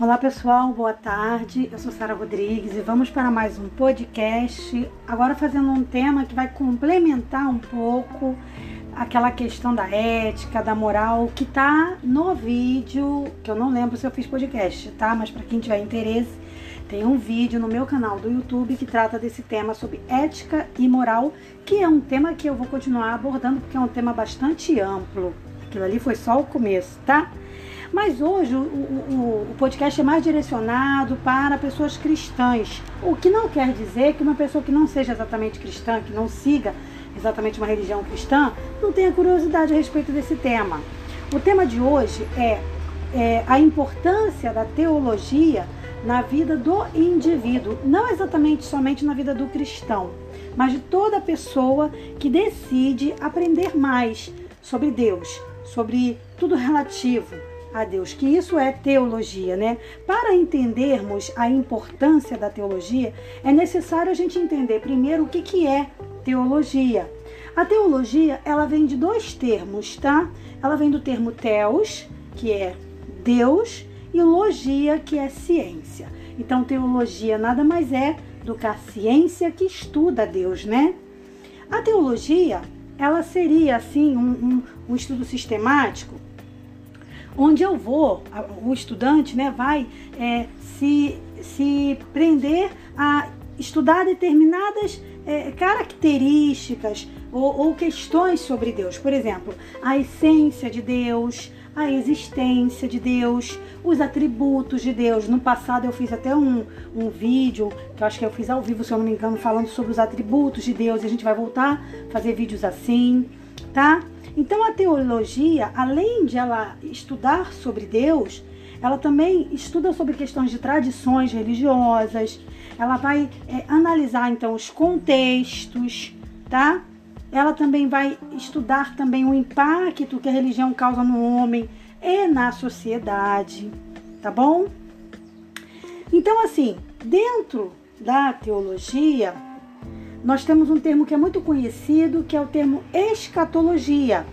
Olá pessoal, boa tarde. Eu sou Sara Rodrigues e vamos para mais um podcast. Agora fazendo um tema que vai complementar um pouco aquela questão da ética, da moral que tá no vídeo, que eu não lembro se eu fiz podcast, tá? Mas para quem tiver interesse, tem um vídeo no meu canal do YouTube que trata desse tema sobre ética e moral, que é um tema que eu vou continuar abordando porque é um tema bastante amplo. Aquilo ali foi só o começo, tá? Mas hoje o, o, o, podcast é mais direcionado para pessoas cristãs, o que não quer dizer que uma pessoa que não seja exatamente cristã, que não siga exatamente uma religião cristã, não tenha curiosidade a respeito desse tema. O tema de hoje é, é a importância da teologia na vida do indivíduo, não exatamente somente na vida do cristão, mas de toda pessoa que decide aprender mais sobre Deus, sobre tudo relativo a Deus, que isso é teologia, né? Para entendermos a importância da teologia, é necessário a gente entender primeiro o que, que é teologia. A teologia, ela vem de dois termos, tá? Ela vem do termo theos, que é Deus, e logia, que é ciência. Então, teologia nada mais é do que a ciência que estuda Deus, né? A teologia, ela seria, assim, um, um, um estudo sistemático onde eu vou, o estudante né, vai é, se, se prender a estudar determinadas é, características ou, ou, questões sobre Deus. Por exemplo, a essência de Deus, a existência de Deus, os atributos de Deus. No passado eu fiz até um, um vídeo, que eu acho que eu fiz ao vivo, se eu não me engano, falando sobre os atributos de Deus. E a gente vai voltar a fazer vídeos assim, tá? Então a teologia, além de ela estudar sobre Deus, ela também estuda sobre questões de tradições religiosas. Ela vai é, analisar então os contextos, tá? Ela também vai estudar também o impacto que a religião causa no homem e na sociedade, tá bom? Então assim, dentro da teologia, nós temos um termo que é muito conhecido, que é o termo escatologia,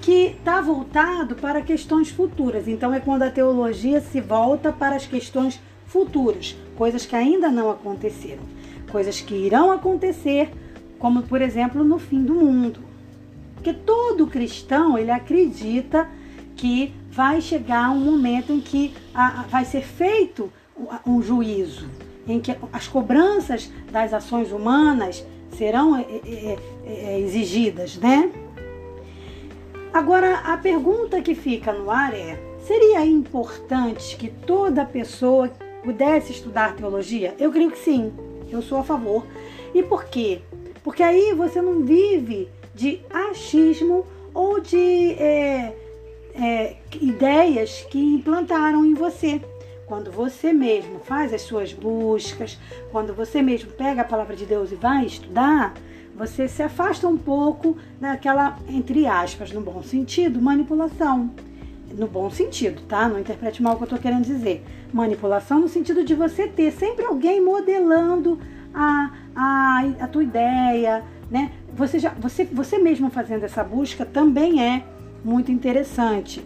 que está voltado para questões futuras. Então é quando a teologia se volta para as questões futuras, coisas que ainda não aconteceram, coisas que irão acontecer, como por exemplo no fim do mundo. Porque todo cristão ele acredita que vai chegar um momento em que vai ser feito um juízo em que as cobranças das ações humanas serão é, é, é, exigidas, né? Agora, a pergunta que fica no ar é: seria importante que toda pessoa pudesse estudar teologia? Eu creio que sim, eu sou a favor. E por quê? Porque aí você não vive de achismo ou de é, é, ideias que implantaram em você. Quando você mesmo faz as suas buscas, quando você mesmo pega a palavra de Deus e vai estudar, você se afasta um pouco daquela, entre aspas, no bom sentido, manipulação. No bom sentido, tá? Não interprete mal o que eu estou querendo dizer. Manipulação no sentido de você ter sempre alguém modelando a, a, a tua ideia, né? Você, já, você, você mesmo fazendo essa busca também é muito interessante.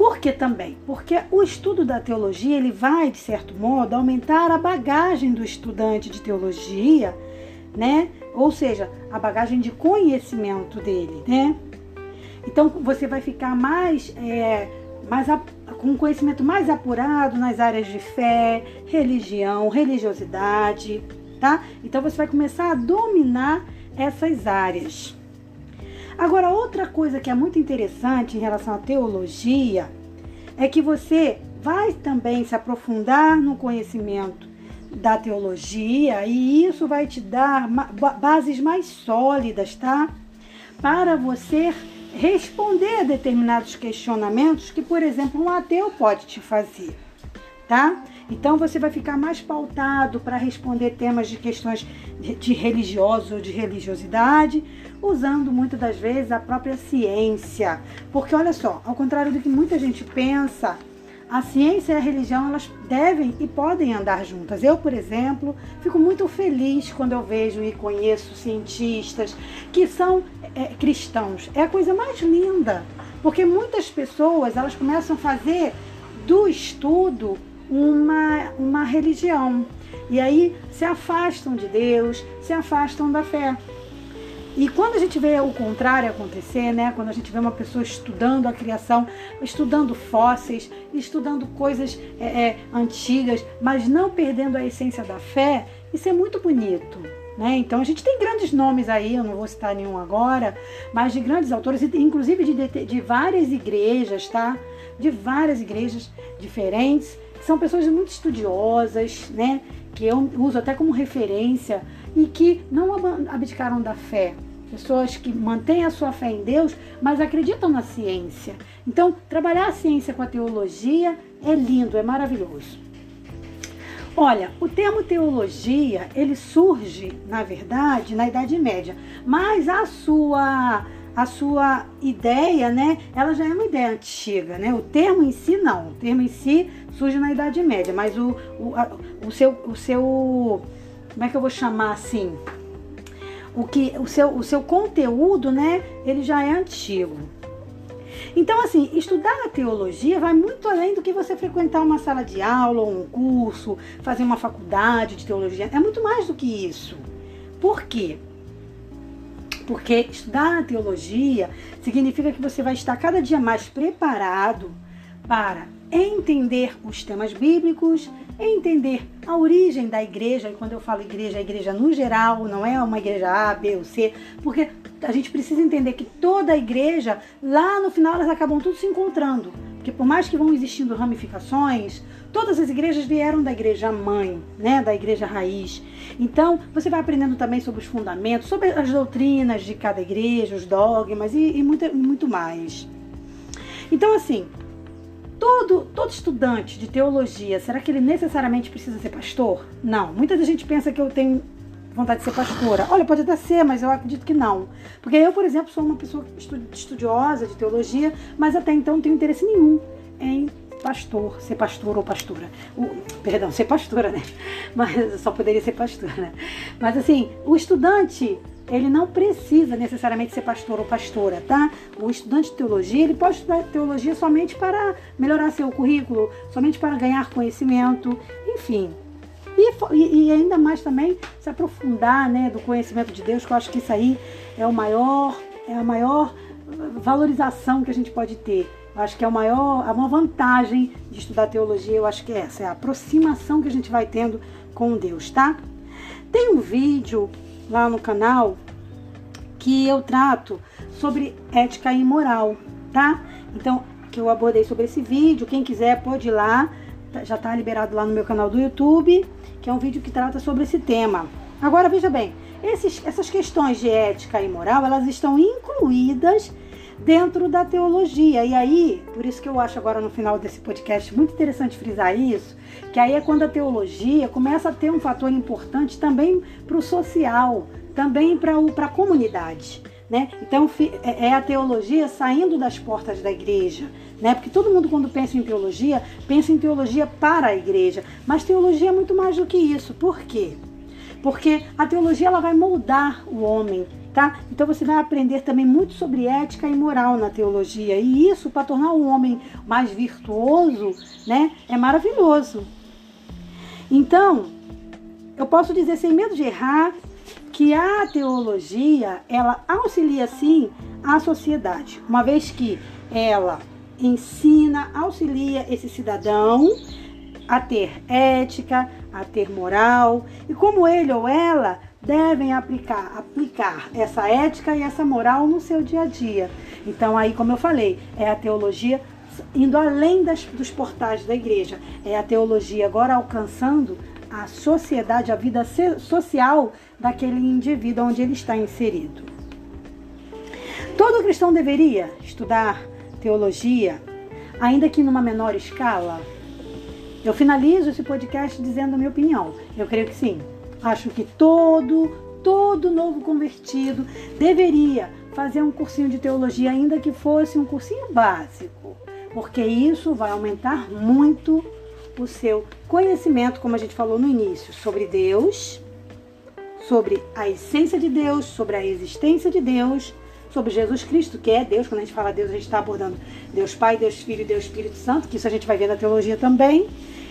Por que também? Porque o estudo da teologia ele vai, de certo modo, aumentar a bagagem do estudante de teologia, né? Ou seja, a bagagem de conhecimento dele, né? Então você vai ficar mais, é, mais com um conhecimento mais apurado nas áreas de fé, religião, religiosidade, tá? Então você vai começar a dominar essas áreas. Agora, outra coisa que é muito interessante em relação à teologia é que você vai também se aprofundar no conhecimento da teologia e isso vai te dar bases mais sólidas, tá? Para você responder a determinados questionamentos que, por exemplo, um ateu pode te fazer, tá? Então você vai ficar mais pautado para responder temas de questões de religioso ou de religiosidade, usando muitas das vezes a própria ciência. Porque olha só, ao contrário do que muita gente pensa, a ciência e a religião elas devem e podem andar juntas. Eu, por exemplo, fico muito feliz quando eu vejo e conheço cientistas que são é, cristãos. É a coisa mais linda, porque muitas pessoas elas começam a fazer do estudo uma, uma religião. E aí se afastam de Deus, se afastam da fé. E quando a gente vê o contrário acontecer, né? Quando a gente vê uma pessoa estudando a criação, estudando fósseis, estudando coisas é, é, antigas, mas não perdendo a essência da fé, isso é muito bonito. Né? Então a gente tem grandes nomes aí, eu não vou citar nenhum agora, mas de grandes autores, inclusive de, de, várias igrejas, tá? De várias igrejas diferentes, são pessoas muito estudiosas, né? Que eu uso até como referência e que não abdicaram da fé. Pessoas que mantêm a sua fé em Deus, mas acreditam na ciência. Então, trabalhar a ciência com a teologia é lindo, é maravilhoso. Olha, o termo teologia, ele surge, na verdade, na Idade Média, mas a sua a sua ideia, né, ela já é uma ideia antiga, né? O termo em si não, o termo em si surge na Idade Média, mas o, o, a, o seu o seu como é que eu vou chamar assim? O que o seu, o seu conteúdo, né, ele já é antigo. Então, assim, estudar a teologia vai muito além do que você frequentar uma sala de aula ou um curso, fazer uma faculdade de teologia. É muito mais do que isso. Por quê? Porque estudar a teologia significa que você vai estar cada dia mais preparado para entender os temas bíblicos, entender a origem da igreja, e quando eu falo igreja, a igreja no geral, não é uma igreja A, B ou C, porque a gente precisa entender que toda a igreja, lá no final, elas acabam tudo se encontrando. Porque por mais que vão existindo ramificações, todas as igrejas vieram da igreja mãe, né, da igreja raiz. Então, você vai aprendendo também sobre os fundamentos, sobre as doutrinas de cada igreja, os dogmas e, e muito, muito mais. Então, assim, todo, todo estudante de teologia, será que ele necessariamente precisa ser pastor? Não. Muita gente pensa que eu tenho vontade de ser pastora. Olha, pode até ser, mas eu acredito que não. Porque eu, por exemplo, sou uma pessoa estudiosa de teologia, mas até então não tenho interesse nenhum em pastor, ser pastor ou pastora. O, perdão, ser pastora, né? Mas só poderia ser pastora, né? Mas assim, o estudante ele não precisa necessariamente ser pastor ou pastora, tá? O estudante de teologia, ele pode estudar teologia somente para melhorar seu currículo, somente para ganhar conhecimento, enfim. E, e, ainda mais também se aprofundar, né, do conhecimento de Deus, que eu acho que isso aí é o maior, é a maior valorização que a gente pode ter. Eu acho que é o maior, a maior vantagem de estudar teologia, eu acho que é essa, é a aproximação que a gente vai tendo com Deus, tá? Tem um vídeo lá no canal que eu trato sobre ética e moral, tá? Então, que eu abordei sobre esse vídeo, quem quiser pode ir lá, já está liberado lá no meu canal do YouTube, que é um vídeo que trata sobre esse tema. Agora, veja bem, esses, essas questões de ética e moral, elas estão incluídas dentro da teologia. E aí, por isso que eu acho agora no final desse podcast muito interessante frisar isso, que aí é quando a teologia começa a ter um fator importante também para o social, também para a comunidade. Né? Então é, é a teologia saindo das portas da igreja, né? Porque todo mundo quando pensa em teologia pensa em teologia para a igreja, mas teologia é muito mais do que isso. Por quê? Porque a teologia ela vai moldar o homem, tá? Então você vai aprender também muito sobre ética e moral na teologia. E isso para tornar o homem mais virtuoso, né? É maravilhoso. Então, eu posso dizer sem medo de errar que a teologia, ela auxilia sim a sociedade, uma vez que ela ensina, auxilia esse cidadão a ter ética, a ter moral, e como ele ou ela devem aplicar, aplicar essa ética e essa moral no seu dia a dia. Então, aí, como eu falei, é a teologia indo além das, dos portais da igreja, é a teologia agora alcançando a sociedade, a vida social daquele indivíduo onde ele está inserido. Todo cristão deveria estudar teologia, ainda que numa menor escala? Eu finalizo esse podcast dizendo a minha opinião. Eu creio que sim. Acho que todo, todo novo convertido deveria fazer um cursinho de teologia, ainda que fosse um cursinho básico, porque isso vai aumentar muito o seu conhecimento, como a gente falou no início, sobre Deus, sobre a essência de Deus, sobre a existência de Deus, sobre Jesus Cristo, que é Deus. Quando a gente fala Deus, a gente está abordando Deus Pai, Deus Filho Deus Espírito Santo, que isso a gente vai ver na teologia também.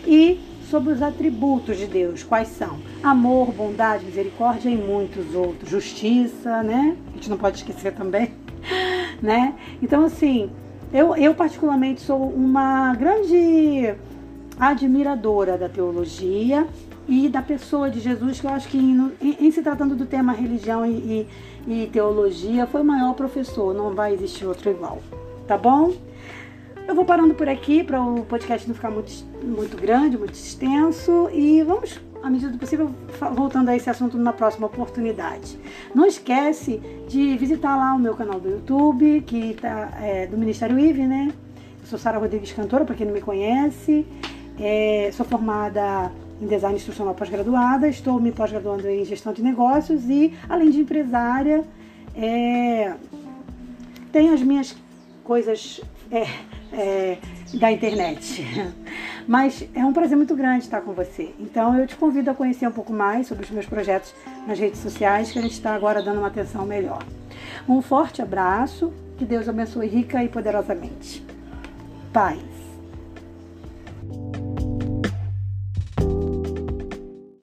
E sobre os atributos de Deus, quais são? Amor, bondade, misericórdia e muitos outros. Justiça, né? A gente não pode esquecer também, né? Então, assim, eu, eu particularmente sou uma grande admiradora da teologia e da pessoa de Jesus, que eu acho que em, em se tratando do tema religião e, e, e teologia, foi o maior professor, não vai existir outro igual, tá bom? Eu vou parando por aqui para o podcast não ficar muito, muito grande, muito extenso e vamos, à medida do possível, voltando a esse assunto numa próxima oportunidade. Não esquece de visitar lá o meu canal do YouTube, que tá é, do Ministério IVE, né? Eu sou Sara Rodrigues, cantora, para quem não me conhece. É, sou formada em design instrucional pós-graduada, estou me pós-graduando em gestão de negócios e, além de empresária, é, tenho as minhas coisas é, é, da internet. Mas é um prazer muito grande estar com você. Então eu te convido a conhecer um pouco mais sobre os meus projetos nas redes sociais, que a gente está agora dando uma atenção melhor. Um forte abraço, que Deus abençoe rica e poderosamente. Paz.